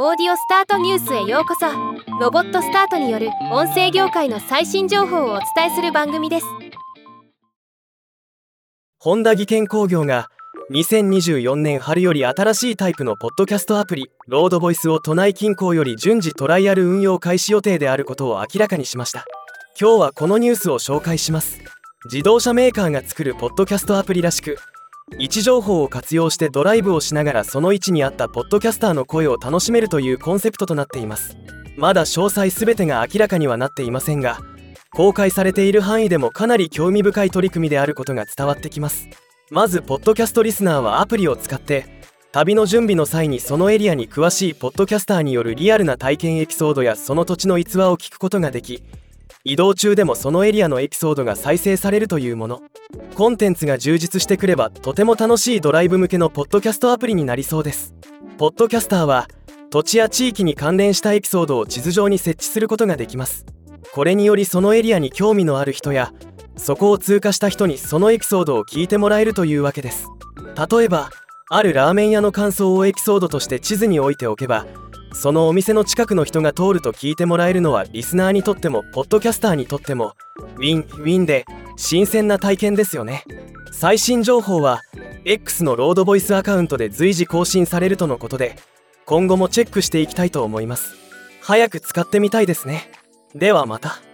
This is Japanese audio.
オーディオスタートニュースへようこそ。ロボットスタートによる音声業界の最新情報をお伝えする番組です。本田技研工業が2024年春より新しいタイプのポッドキャストアプリロードボイスを都内近郊より順次トライアル運用開始予定であることを明らかにしました。今日はこのニュースを紹介します。自動車メーカーが作るポッドキャストアプリらしく位置情報を活用してドライブをしながらその位置に合ったポッドキャスターの声を楽しめるというコンセプトとなっています。まだ詳細全てが明らかにはなっていませんが公開されている範囲でもかなり興味深い取り組みであることが伝わってきます。まずポッドキャストリスナーはアプリを使って旅の準備の際にそのエリアに詳しいポッドキャスターによるリアルな体験エピソードやその土地の逸話を聞くことができ移動中でもそのエリアのエピソードが再生されるというもの。コンテンツが充実してくればとても楽しいドライブ向けのポッドキャストアプリになりそうです。ポッドキャスターは土地や地域に関連したエピソードを地図上に設置することができます。これによりそのエリアに興味のある人やそこを通過した人にそのエピソードを聞いてもらえるというわけです。例えばあるラーメン屋の感想をエピソードとして地図に置いておけばそのお店の近くの人が通ると聞いてもらえるのはリスナーにとってもポッドキャスターにとってもウィンウィンで新鮮な体験ですよね。最新情報は X のロードボイスアカウントで随時更新されるとのことで今後もチェックしていきたいと思います。早く使ってみたいですね。ではまた。